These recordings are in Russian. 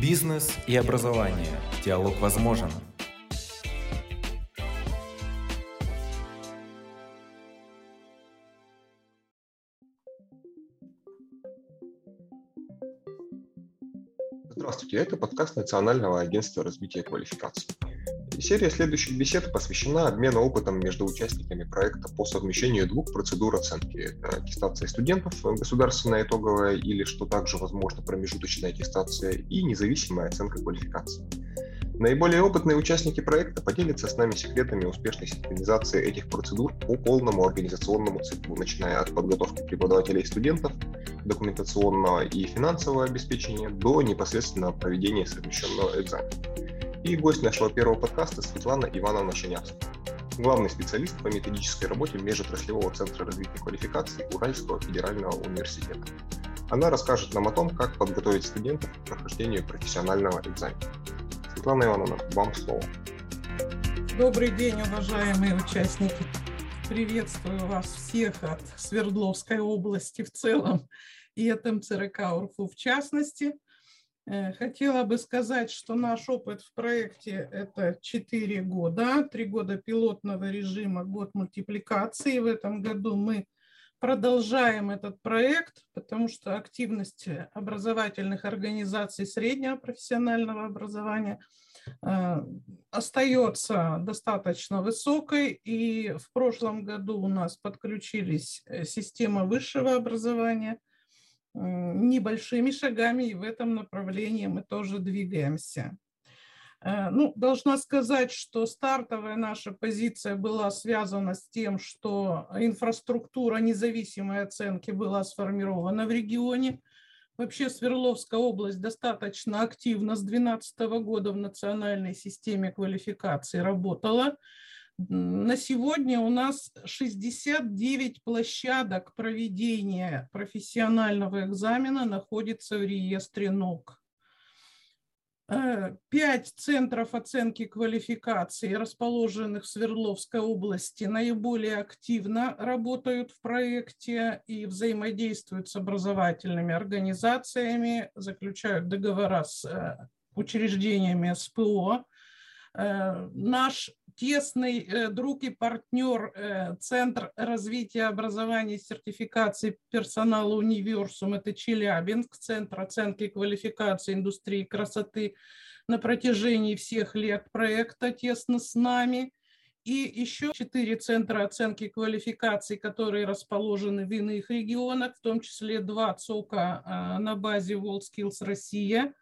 Бизнес и образование. Диалог возможен. Здравствуйте, это подкаст Национального агентства развития квалификаций. Серия следующих бесед посвящена обмену опытом между участниками проекта по совмещению двух процедур оценки. Это аттестация студентов, государственная итоговая или, что также возможно, промежуточная аттестация и независимая оценка квалификации. Наиболее опытные участники проекта поделятся с нами секретами успешной синхронизации этих процедур по полному организационному циклу, начиная от подготовки преподавателей и студентов, документационного и финансового обеспечения до непосредственно проведения совмещенного экзамена. И гость нашего первого подкаста Светлана Ивановна Шанявская, главный специалист по методической работе Межотраслевого центра развития квалификаций Уральского федерального университета. Она расскажет нам о том, как подготовить студентов к прохождению профессионального экзамена. Светлана Ивановна, вам слово. Добрый день, уважаемые участники. Приветствую вас всех от Свердловской области в целом и от МЦРК УРФУ в частности – хотела бы сказать, что наш опыт в проекте – это 4 года, 3 года пилотного режима, год мультипликации. В этом году мы продолжаем этот проект, потому что активность образовательных организаций среднего профессионального образования э, остается достаточно высокой. И в прошлом году у нас подключились э, система высшего образования – небольшими шагами, и в этом направлении мы тоже двигаемся. Э, ну, должна сказать, что стартовая наша позиция была связана с тем, что инфраструктура независимой оценки была сформирована в регионе. Вообще Свердловская область достаточно активно с 2012 года в национальной системе квалификации работала. На сегодня у нас 69 площадок проведения профессионального экзамена находится в реестре НОК. Э, пять центров оценки квалификации, расположенных в Свердловской области, наиболее активно работают в проекте и взаимодействуют с образовательными организациями, заключают договора с э, учреждениями СПО. Э, наш тесный э, друг и партнер э, Центр развития образования и сертификации персонала Универсум, это Челябинск, Центр оценки квалификации индустрии красоты на протяжении всех лет проекта тесно с нами. И еще четыре центра оценки квалификаций, которые расположены в иных регионах, в том числе два ЦОКа а, на базе WorldSkills Россия –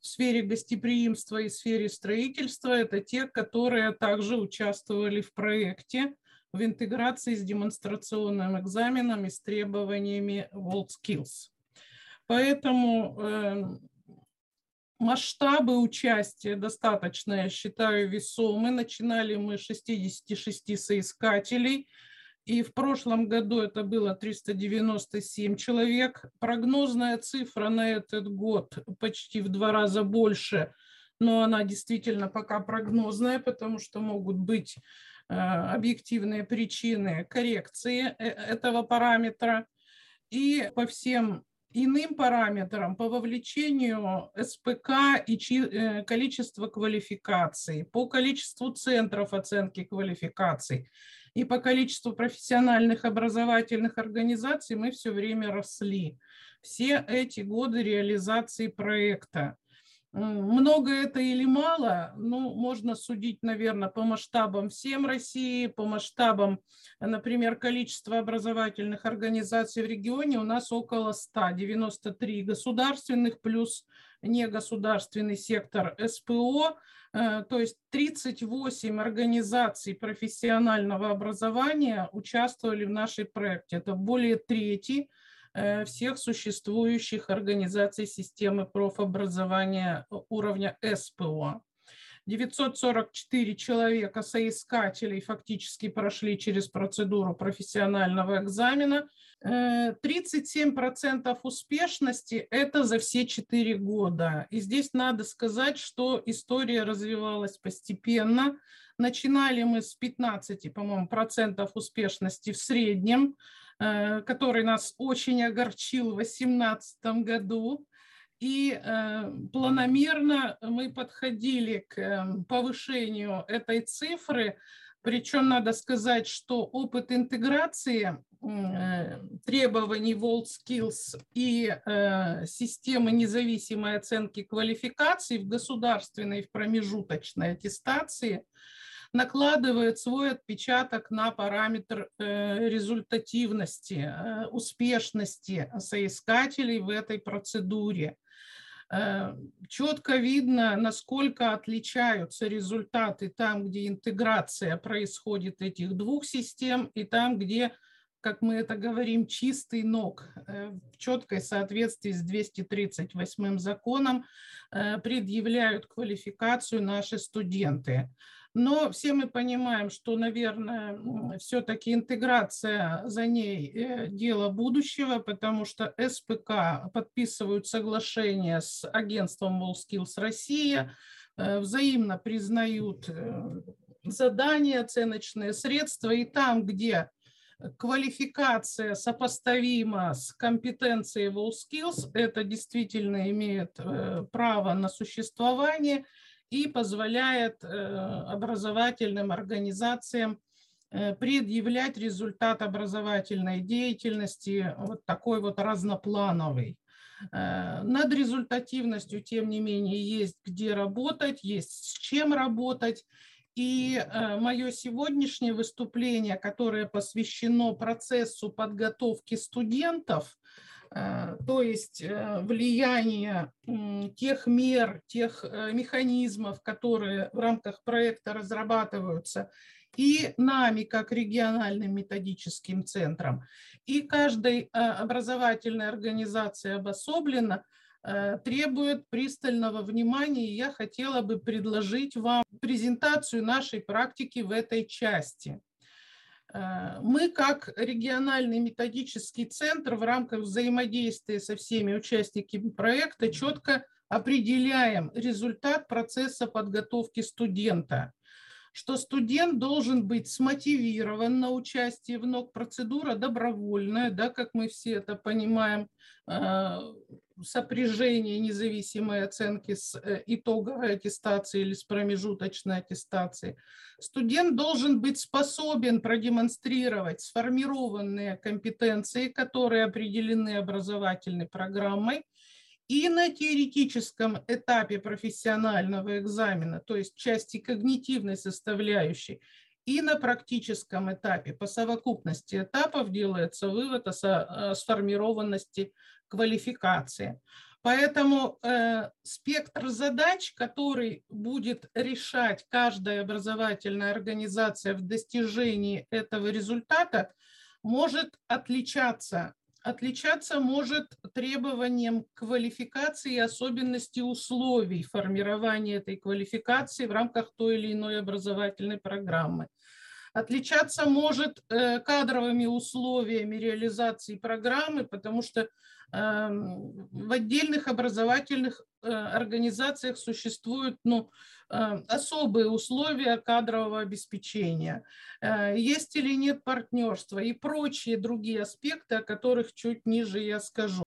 в сфере гостеприимства и сфере строительства, это те, которые также участвовали в проекте в интеграции с демонстрационным экзаменом и с требованиями WorldSkills. Поэтому э, масштабы участия достаточно, я считаю, весомы. Начинали мы с 66 соискателей – и в прошлом году это было 397 человек. Прогнозная цифра на этот год почти в два раза больше, но она действительно пока прогнозная, потому что могут быть э, объективные причины коррекции э, этого параметра. И по всем иным параметрам, по вовлечению СПК и э, количество квалификаций, по количеству центров оценки квалификаций – и по количеству профессиональных образовательных организаций мы все время росли. Все эти годы реализации проекта. Много это или мало, ну, можно судить, наверное, по масштабам всем России, по масштабам, например, количества образовательных организаций в регионе у нас около 100, 93 государственных плюс негосударственный сектор СПО, Э, то есть 38 организаций профессионального образования участвовали в нашей проекте. Это более трети э, всех существующих организаций системы профобразования уровня СПО. 944 человека соискателей фактически прошли через процедуру профессионального экзамена. 37% э, успешности – это за все 4 года. И здесь надо сказать, что история развивалась постепенно. Начинали мы с 15, по-моему, процентов успешности в среднем, э, который нас очень огорчил в 2018 году. И планомерно мы подходили к повышению этой цифры, причем надо сказать, что опыт интеграции Э, требований WorldSkills и э, системы независимой оценки квалификаций в государственной и в промежуточной аттестации накладывает свой отпечаток на параметр э, результативности, успешности соискателей в этой процедуре. Четко видно, насколько отличаются результаты там, где интеграция происходит этих двух систем, и там, где как мы это говорим, чистый ног э, в четкой соответствии с 238 законом э, предъявляют квалификацию наши студенты. Но все мы понимаем, что, наверное, все-таки интеграция за ней э, дело будущего, потому что СПК подписывают соглашение с агентством WallSkills Россия, взаимно признают задания, оценочные средства, и там, где квалификация сопоставима с компетенцией WorldSkills, это действительно имеет э, право на существование и позволяет э, образовательным организациям э, предъявлять результат образовательной деятельности вот такой вот разноплановый. Над результативностью, тем не менее, есть где работать, есть с чем работать. И э, мое сегодняшнее выступление, которое посвящено процессу подготовки студентов, э, то есть э, влияние тех мер, тех механизмов, которые в рамках проекта разрабатываются, и нами, как региональным методическим центром, и каждой образовательной организацией обособленно – требует пристального внимания, и я хотела бы предложить вам презентацию нашей практики в этой части. Э, мы, как региональный методический центр, в рамках взаимодействия со всеми участниками проекта четко определяем результат процесса подготовки студента что студент должен быть смотивирован на участие в НОК. Процедура добровольная, да, как мы все это понимаем, э, сопряжение независимой оценки с э, итоговой аттестацией или с промежуточной аттестацией. Студент должен быть способен продемонстрировать сформированные компетенции, которые определены образовательной программой, и на теоретическом этапе профессионального экзамена, то есть части когнитивной составляющей, и на практическом этапе по совокупности этапов делается вывод о сформированности квалификации. Поэтому э, спектр задач, который будет решать каждая образовательная организация в достижении этого результата, может отличаться отличаться может требованием квалификации и особенности условий формирования этой квалификации в рамках той или иной образовательной программы. Отличаться может э, кадровыми условиями реализации программы, потому что в отдельных образовательных э, организациях существуют ну, Э, особые условия кадрового обеспечения, э, есть или нет партнерства и прочие другие аспекты, о которых чуть ниже я скажу.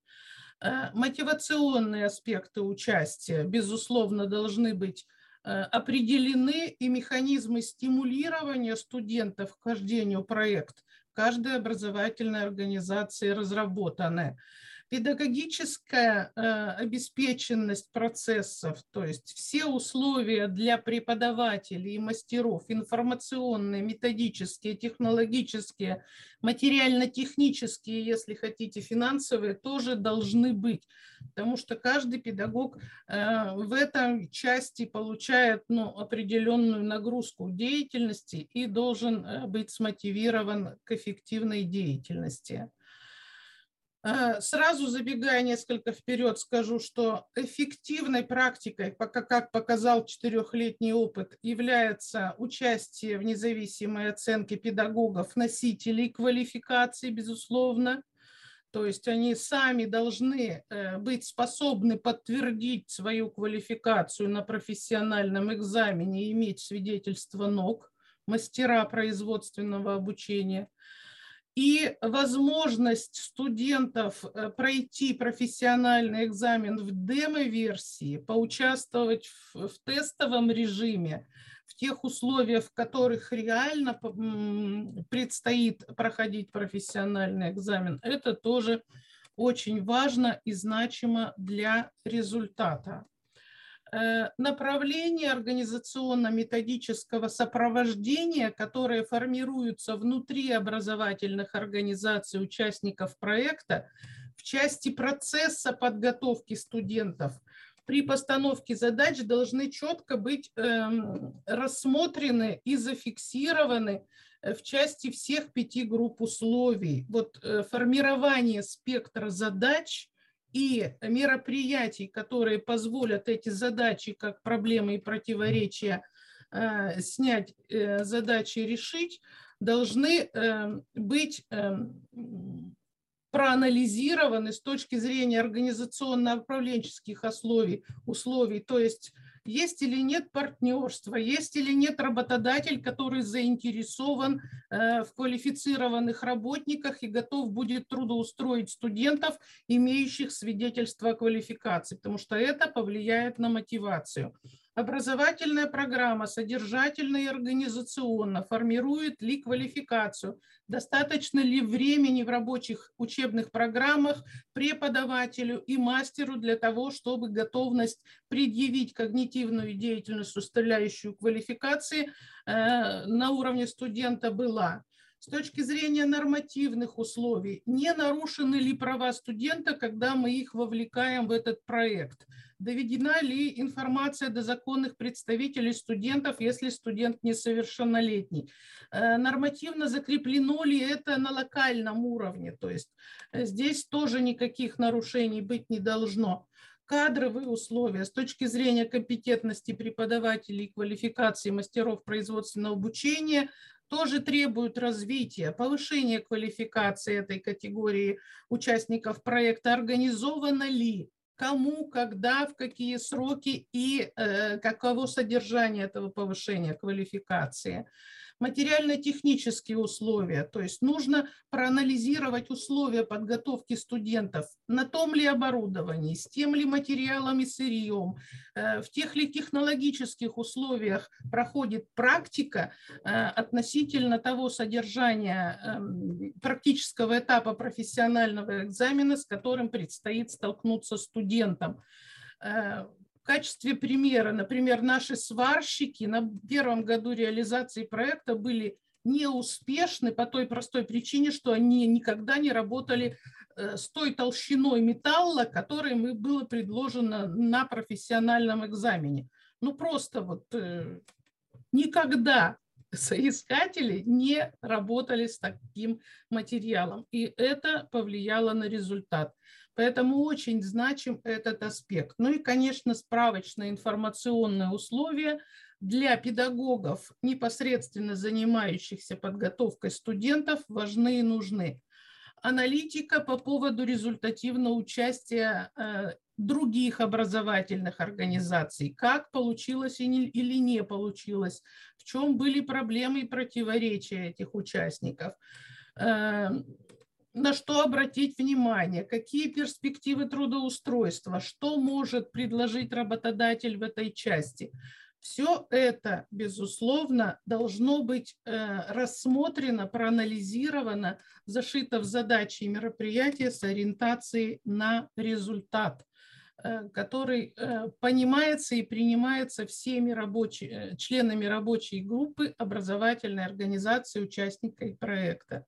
Мотивационные аспекты участия, безусловно, должны быть определены и механизмы стимулирования студентов к вхождению в проект каждой образовательной организации разработаны педагогическая э, обеспеченность процессов, то есть все условия для преподавателей и мастеров, информационные, методические, технологические, материально-технические, если хотите, финансовые, тоже должны быть, потому что каждый педагог э, в этой части получает ну, определенную нагрузку деятельности и должен э, быть смотивирован к эффективной деятельности. Э, сразу забегая несколько вперед, скажу, что эффективной практикой, пока как показал четырехлетний опыт, является участие в независимой оценке педагогов, носителей квалификации, безусловно. То есть они сами должны э, быть способны подтвердить свою квалификацию на профессиональном экзамене и иметь свидетельство НОК, мастера производственного обучения – и возможность студентов э, пройти профессиональный экзамен в демо-версии, поучаствовать в, в тестовом режиме, в тех условиях, в которых реально предстоит проходить профессиональный экзамен, это тоже очень важно и значимо для результата. Э, направление организационно-методического сопровождения, которое формируется внутри образовательных организаций участников проекта в части процесса подготовки студентов при постановке задач должны четко быть эм, рассмотрены и зафиксированы э, в части всех пяти групп условий. Вот э, формирование спектра задач – и мероприятий, которые позволят эти задачи, как проблемы и противоречия, э, снять, э, задачи решить, должны э, быть проанализированы с точки зрения организационно-управленческих условий, условий, то есть есть или нет партнерства, есть или нет работодатель, который заинтересован э, в квалифицированных работниках и готов будет трудоустроить студентов, имеющих свидетельство о квалификации, потому что это повлияет на мотивацию. Образовательная программа содержательно и организационно формирует ли квалификацию, достаточно ли времени в рабочих учебных программах преподавателю и мастеру для того, чтобы готовность предъявить когнитивную деятельность, составляющую квалификации, э, на уровне студента была. С точки зрения нормативных условий, не нарушены ли права студента, когда мы их вовлекаем в этот проект? Доведена ли информация до законных представителей студентов, если студент несовершеннолетний? Э, нормативно закреплено ли это на локальном уровне? То есть э, здесь тоже никаких нарушений быть не должно кадровые условия с точки зрения компетентности преподавателей и квалификации мастеров производственного обучения тоже требуют развития, повышения квалификации этой категории участников проекта. Организовано ли кому, когда, в какие сроки и э, каково содержание этого повышения квалификации материально-технические условия, то есть нужно проанализировать условия подготовки студентов, на том ли оборудовании, с тем ли материалом и сырьем, э, в тех ли технологических условиях проходит практика э, относительно того содержания эм, практического этапа профессионального экзамена, с которым предстоит столкнуться студентам. Э, в качестве примера, например, наши сварщики на первом году реализации проекта были неуспешны по той простой причине, что они никогда не работали э, с той толщиной металла, которой мы было предложено на профессиональном экзамене. Ну просто вот э, никогда соискатели не работали с таким материалом, и это повлияло на результат. Поэтому очень значим этот аспект. Ну и, конечно, справочные информационные условия для педагогов, непосредственно занимающихся подготовкой студентов, важны и нужны. Аналитика по поводу результативного участия э, других образовательных организаций, как получилось или не получилось, в чем были проблемы и противоречия этих участников э, на что обратить внимание, какие перспективы трудоустройства, что может предложить работодатель в этой части. Все это, безусловно, должно быть э, рассмотрено, проанализировано, зашито в задачи и мероприятия с ориентацией на результат который э, понимается и принимается всеми рабочими, членами рабочей группы образовательной организации, участниками проекта.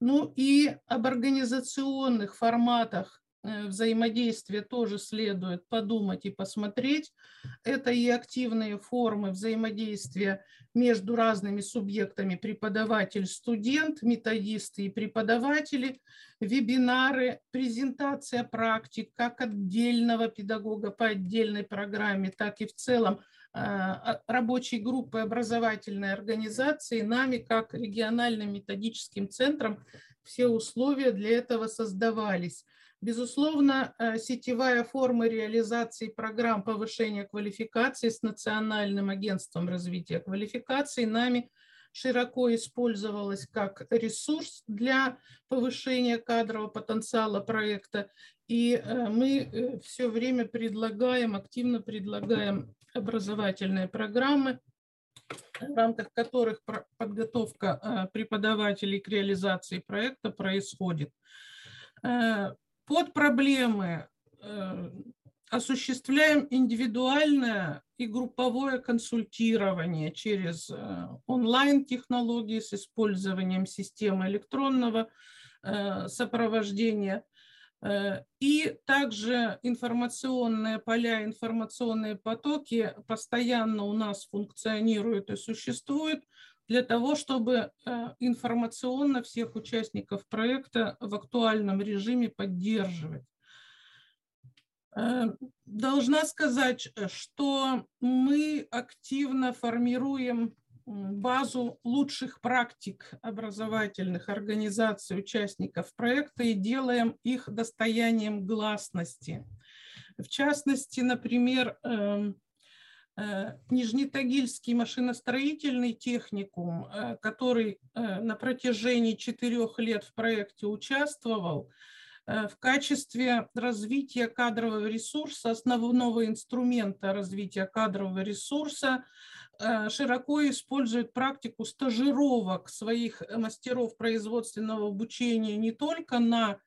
Ну и об организационных форматах э, взаимодействия тоже следует подумать и посмотреть. Это и активные формы взаимодействия между разными субъектами преподаватель, студент, методисты и преподаватели, вебинары, презентация практик как отдельного педагога по отдельной программе, так и в целом а, рабочей группы образовательной организации, нами как региональным методическим центром все условия для этого создавались. Безусловно, э, сетевая форма реализации программ повышения квалификации с Национальным агентством развития квалификации нами широко использовалась как ресурс для повышения кадрового потенциала проекта. И мы все время предлагаем, активно предлагаем образовательные программы, в рамках которых подготовка преподавателей к реализации проекта происходит. Под проблемы осуществляем индивидуальное и групповое консультирование через э, онлайн-технологии с использованием системы электронного э, сопровождения. Э, и также информационные поля, информационные потоки постоянно у нас функционируют и существуют для того, чтобы информационно всех участников проекта в актуальном режиме поддерживать. Э, должна сказать, что мы активно формируем базу лучших практик образовательных организаций, участников проекта и делаем их достоянием гласности. В частности, например, эм, э, Нижнетагильский машиностроительный техникум, э, который на протяжении четырех лет в проекте участвовал, Э, в качестве развития кадрового ресурса, основного инструмента развития кадрового ресурса, э, широко использует практику стажировок своих мастеров производственного обучения не только на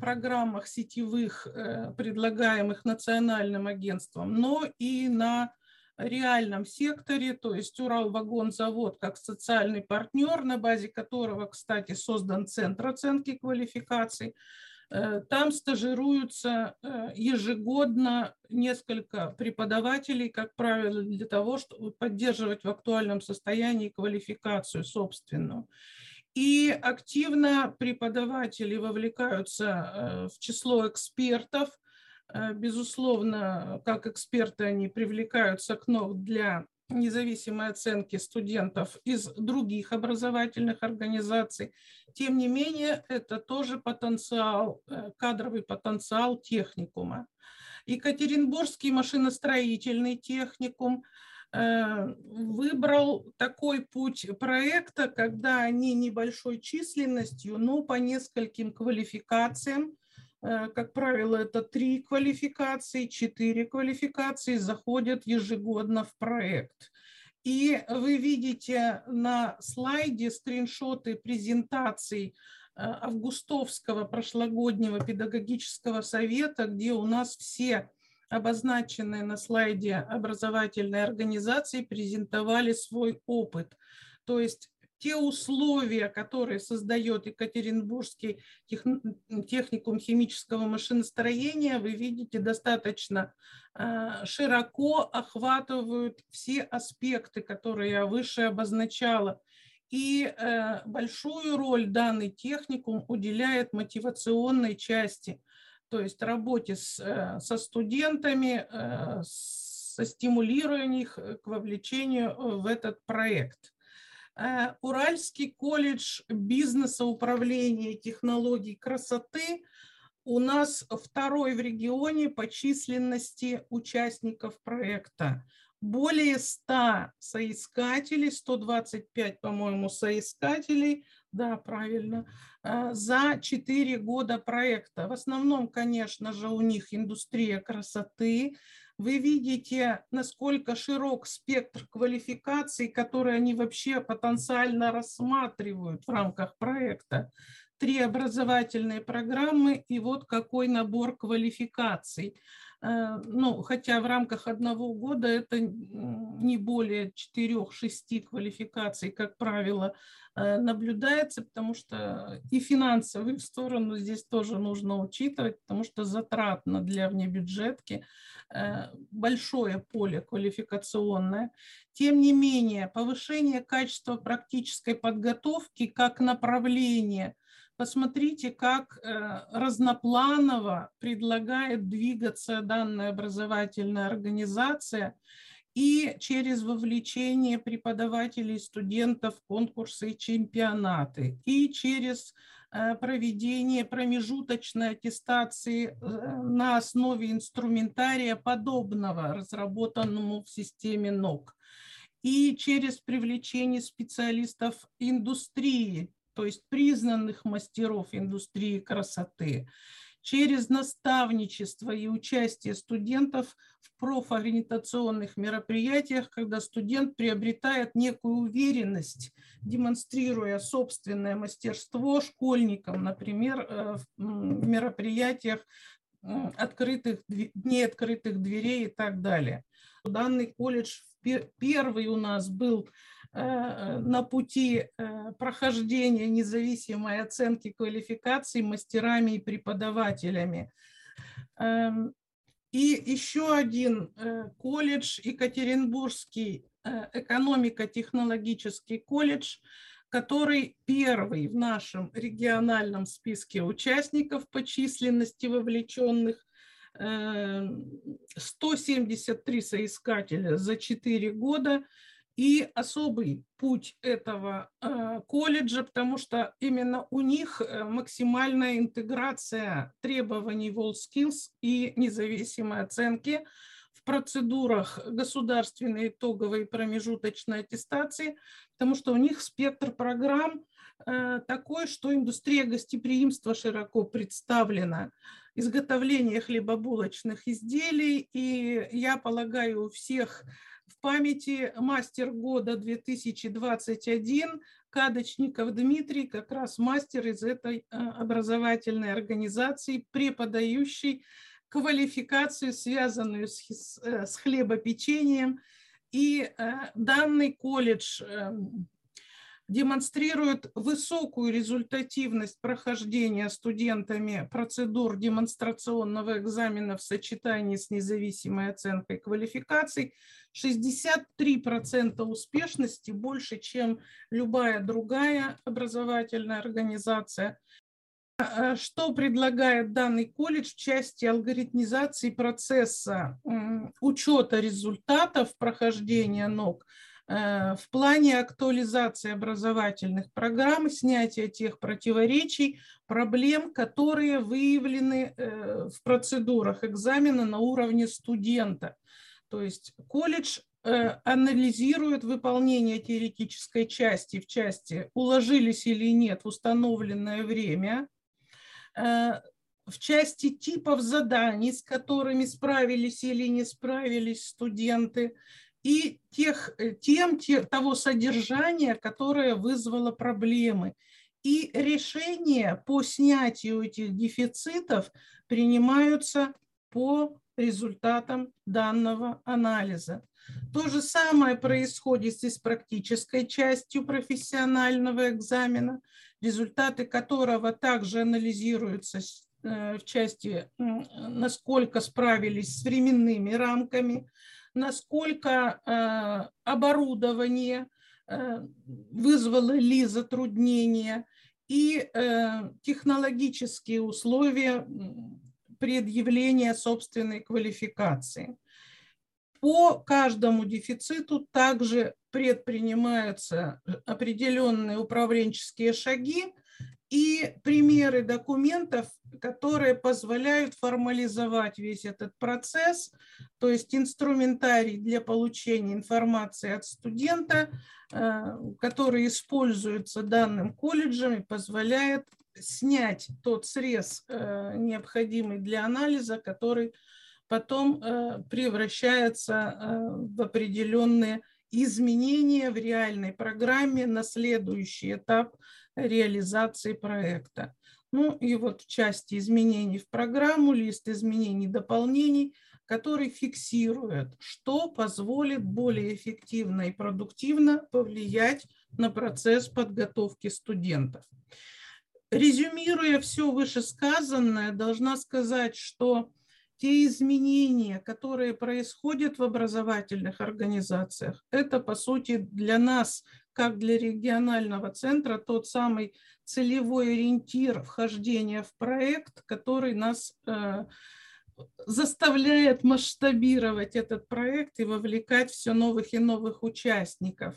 программах сетевых, э, предлагаемых национальным агентством, но и на реальном секторе, то есть Уралвагонзавод как социальный партнер, на базе которого, кстати, создан Центр оценки квалификаций, Э, там стажируются э, ежегодно несколько преподавателей, как правило, для того, чтобы поддерживать в актуальном состоянии квалификацию собственную. И активно преподаватели вовлекаются э, в число экспертов. Безусловно, как эксперты они привлекаются к НОВ для независимой оценки студентов из других образовательных организаций. Тем не менее, это тоже потенциал, э, кадровый потенциал техникума. Екатеринбургский машиностроительный техникум э, выбрал такой путь проекта, когда они небольшой численностью, но по нескольким квалификациям Э, как правило, это три квалификации, четыре квалификации заходят ежегодно в проект. И вы видите на слайде скриншоты презентаций э, Августовского прошлогоднего педагогического совета, где у нас все обозначенные на слайде образовательные организации презентовали свой опыт. То есть те условия, которые создает Екатеринбургский техникум химического машиностроения, вы видите, достаточно а, широко охватывают все аспекты, которые я выше обозначала. И э, большую роль данный техникум уделяет мотивационной части, то есть работе с, э, со студентами, э, со стимулированием их к вовлечению в этот проект. Э, Уральский колледж бизнеса, управления технологий красоты у нас второй в регионе по численности участников проекта. Более 100 соискателей, 125, по-моему, соискателей, да, правильно, э, за 4 года проекта. В основном, конечно же, у них индустрия красоты, вы видите, насколько широк спектр квалификаций, которые они вообще потенциально рассматривают в рамках проекта. Три образовательные программы и вот какой набор квалификаций. Э, ну, хотя в рамках одного года это не более 4-6 квалификаций, как правило, Э, наблюдается, потому что и финансовую сторону здесь тоже нужно учитывать, потому что затратно для внебюджетки э, большое поле квалификационное. Тем не менее, повышение качества практической подготовки как направление Посмотрите, как э, разнопланово предлагает двигаться данная образовательная организация и через вовлечение преподавателей студентов конкурсы и чемпионаты, и через э, проведение промежуточной аттестации э, на основе инструментария подобного разработанному в системе НОК. и через привлечение специалистов индустрии, то есть признанных мастеров индустрии красоты, через наставничество и участие студентов в профориентационных мероприятиях, когда студент приобретает некую уверенность, демонстрируя собственное мастерство школьникам, например, э, в мероприятиях открытых, дней открытых дверей и так далее. Данный колледж первый у нас был э, на пути э, прохождения независимой оценки квалификаций мастерами и преподавателями. Эм, и еще один э, колледж, Екатеринбургский экономико-технологический колледж, который первый в нашем региональном списке участников по численности вовлеченных 173 соискателя за 4 года. И особый путь этого э, колледжа, потому что именно у них э, максимальная интеграция требований WorldSkills и независимой оценки в процедурах государственной итоговой и промежуточной аттестации, потому что у них спектр программ э, такой, что индустрия гостеприимства широко представлена изготовления хлебобулочных изделий. И я полагаю, у всех в памяти мастер года 2021 Кадочников Дмитрий, как раз мастер из этой э, образовательной организации, преподающий квалификацию, связанную с, э, с хлебопечением. И э, данный колледж эм, демонстрирует высокую результативность прохождения студентами процедур демонстрационного экзамена в сочетании с независимой оценкой квалификаций. 63% успешности больше, чем любая другая образовательная организация. А, что предлагает данный колледж в части алгоритмизации процесса учета результатов прохождения Э, в плане актуализации образовательных программ, снятия тех противоречий, проблем, которые выявлены э, в процедурах экзамена на уровне студента. То есть колледж э, анализирует выполнение теоретической части в части уложились или нет в установленное время, в части типов заданий, с которыми справились или не справились студенты, и тех, э, тем те, того содержания, которое вызвало проблемы. И решения по снятию этих дефицитов принимаются по результатам данного анализа. То же самое происходит и с практической частью профессионального экзамена, результаты которого также анализируются э, в части, насколько справились с временными рамками, насколько э, оборудование э, вызвало ли затруднения и э, технологические условия предъявления собственной квалификации. По каждому дефициту также предпринимаются определенные управленческие шаги и примеры документов, которые позволяют формализовать весь этот процесс, то есть инструментарий для получения информации от студента, э, который используется данным колледжем и позволяет снять тот срез, э, необходимый для анализа, который потом э, превращается в определенные изменения в реальной программе на следующий этап реализации проекта. Ну и вот в части изменений в программу, лист изменений дополнений, который фиксирует, что позволит более эффективно и продуктивно повлиять на процесс подготовки студентов. Резюмируя все вышесказанное, должна сказать, что те изменения, которые происходят в образовательных организациях, это, по сути, для нас, как для регионального центра, тот самый целевой ориентир вхождения в проект, который нас э, заставляет масштабировать этот проект и вовлекать все новых и новых участников.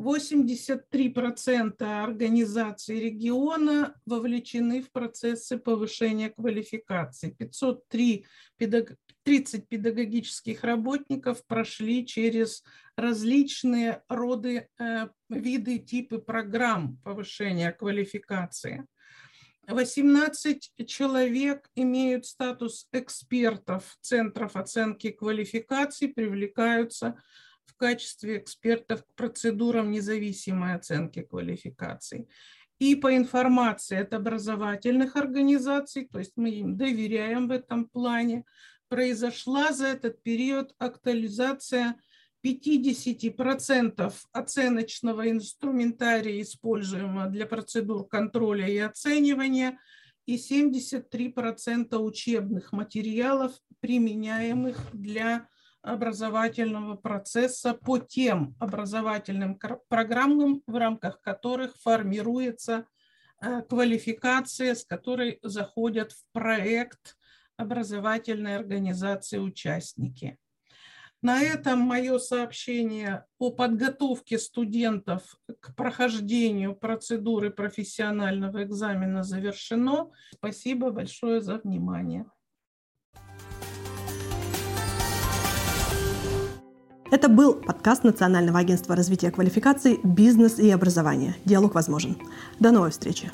83% организаций региона вовлечены в процессы повышения квалификации. 503 педаг... 30 педагогических работников прошли через различные роды, э, виды, типы программ повышения квалификации. 18 человек имеют статус экспертов центров оценки квалификаций, привлекаются в качестве экспертов к процедурам независимой оценки квалификаций. И по информации от образовательных организаций, то есть мы им доверяем в этом плане, произошла за этот период актуализация 50% оценочного инструментария, используемого для процедур контроля и оценивания, и 73% учебных материалов, применяемых для образовательного процесса по тем образовательным программам, в рамках которых формируется э, квалификация, с которой заходят в проект образовательной организации участники. На этом мое сообщение о подготовке студентов к прохождению процедуры профессионального экзамена завершено. Спасибо большое за внимание. Это был подкаст Национального агентства развития квалификаций «Бизнес и образование. Диалог возможен». До новой встречи.